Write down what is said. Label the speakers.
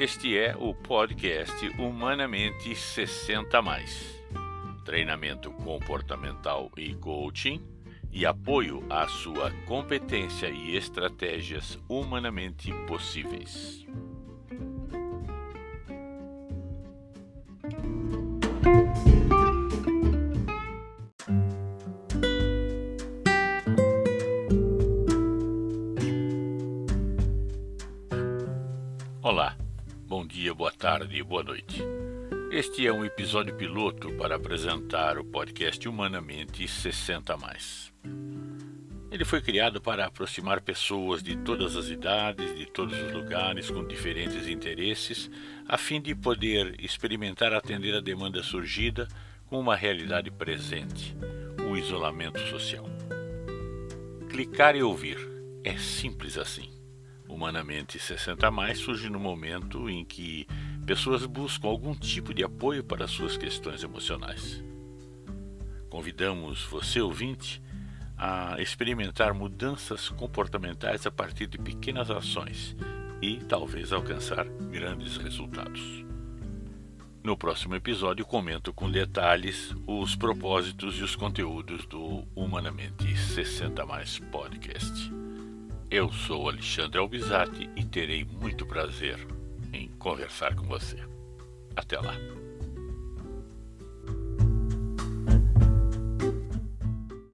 Speaker 1: Este é o podcast Humanamente 60 mais. Treinamento comportamental e coaching e apoio à sua competência e estratégias humanamente possíveis. Olá, bom dia, boa tarde e boa noite. Este é um episódio piloto para apresentar o podcast Humanamente 60 mais. Ele foi criado para aproximar pessoas de todas as idades, de todos os lugares, com diferentes interesses, a fim de poder experimentar atender a demanda surgida com uma realidade presente, o isolamento social. Clicar e ouvir é simples assim. Humanamente 60 mais surge no momento em que pessoas buscam algum tipo de apoio para suas questões emocionais. Convidamos você, ouvinte, a experimentar mudanças comportamentais a partir de pequenas ações e talvez alcançar grandes resultados. No próximo episódio, comento com detalhes os propósitos e os conteúdos do Humanamente 60 Mais Podcast. Eu sou Alexandre Albizati e terei muito prazer em conversar com você. Até lá.